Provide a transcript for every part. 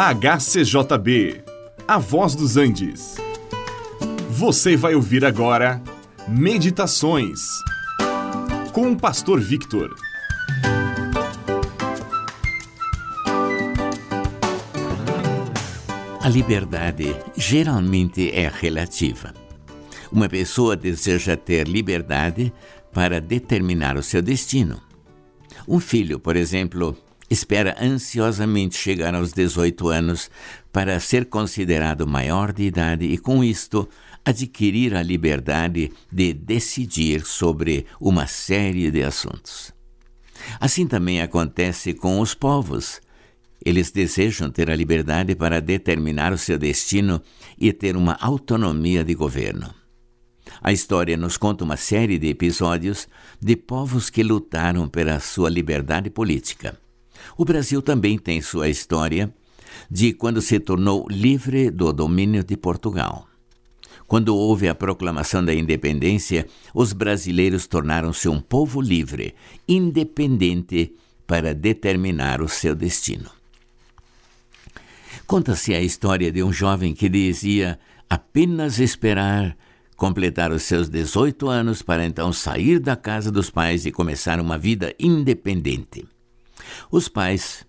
HCJB, A Voz dos Andes. Você vai ouvir agora Meditações com o Pastor Victor. A liberdade geralmente é relativa. Uma pessoa deseja ter liberdade para determinar o seu destino. Um filho, por exemplo, espera ansiosamente chegar aos 18 anos para ser considerado maior de idade e, com isto, adquirir a liberdade de decidir sobre uma série de assuntos. Assim também acontece com os povos. Eles desejam ter a liberdade para determinar o seu destino e ter uma autonomia de governo. A história nos conta uma série de episódios de povos que lutaram pela sua liberdade política. O Brasil também tem sua história de quando se tornou livre do domínio de Portugal. Quando houve a proclamação da independência, os brasileiros tornaram-se um povo livre, independente para determinar o seu destino. Conta-se a história de um jovem que dizia apenas esperar completar os seus 18 anos para então sair da casa dos pais e começar uma vida independente. Os pais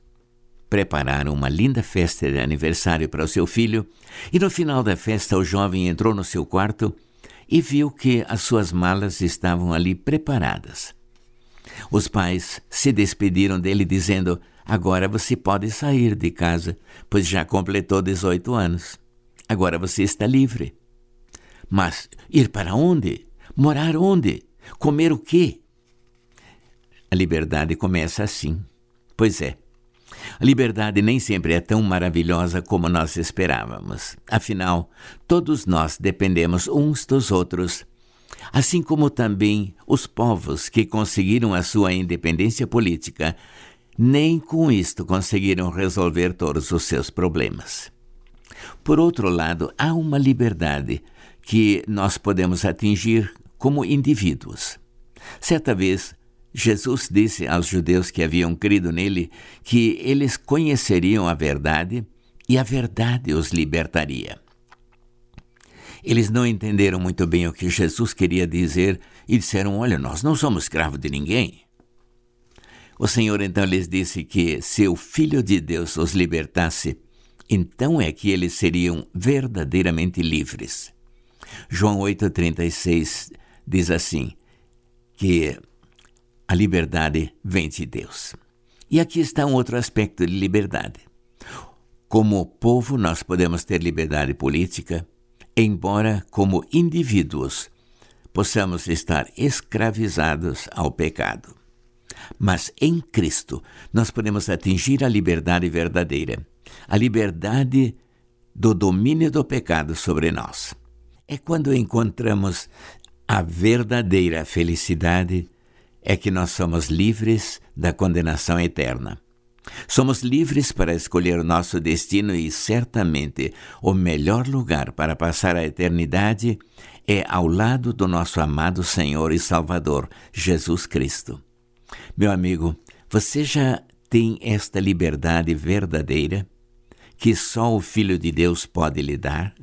prepararam uma linda festa de aniversário para o seu filho e no final da festa o jovem entrou no seu quarto e viu que as suas malas estavam ali preparadas. Os pais se despediram dele dizendo: Agora você pode sair de casa, pois já completou 18 anos. Agora você está livre. Mas ir para onde? Morar onde? Comer o quê? A liberdade começa assim. Pois é. A liberdade nem sempre é tão maravilhosa como nós esperávamos. Afinal, todos nós dependemos uns dos outros, assim como também os povos que conseguiram a sua independência política, nem com isto conseguiram resolver todos os seus problemas. Por outro lado, há uma liberdade que nós podemos atingir como indivíduos. Certa vez, Jesus disse aos judeus que haviam crido nele que eles conheceriam a verdade e a verdade os libertaria. Eles não entenderam muito bem o que Jesus queria dizer e disseram: Olha, nós não somos escravos de ninguém. O Senhor então lhes disse que se o Filho de Deus os libertasse, então é que eles seriam verdadeiramente livres. João 8,36 diz assim: que a liberdade vem de Deus. E aqui está um outro aspecto de liberdade. Como povo, nós podemos ter liberdade política, embora, como indivíduos, possamos estar escravizados ao pecado. Mas em Cristo, nós podemos atingir a liberdade verdadeira, a liberdade do domínio do pecado sobre nós. É quando encontramos a verdadeira felicidade é que nós somos livres da condenação eterna. Somos livres para escolher o nosso destino e certamente o melhor lugar para passar a eternidade é ao lado do nosso amado Senhor e Salvador, Jesus Cristo. Meu amigo, você já tem esta liberdade verdadeira que só o Filho de Deus pode lhe dar?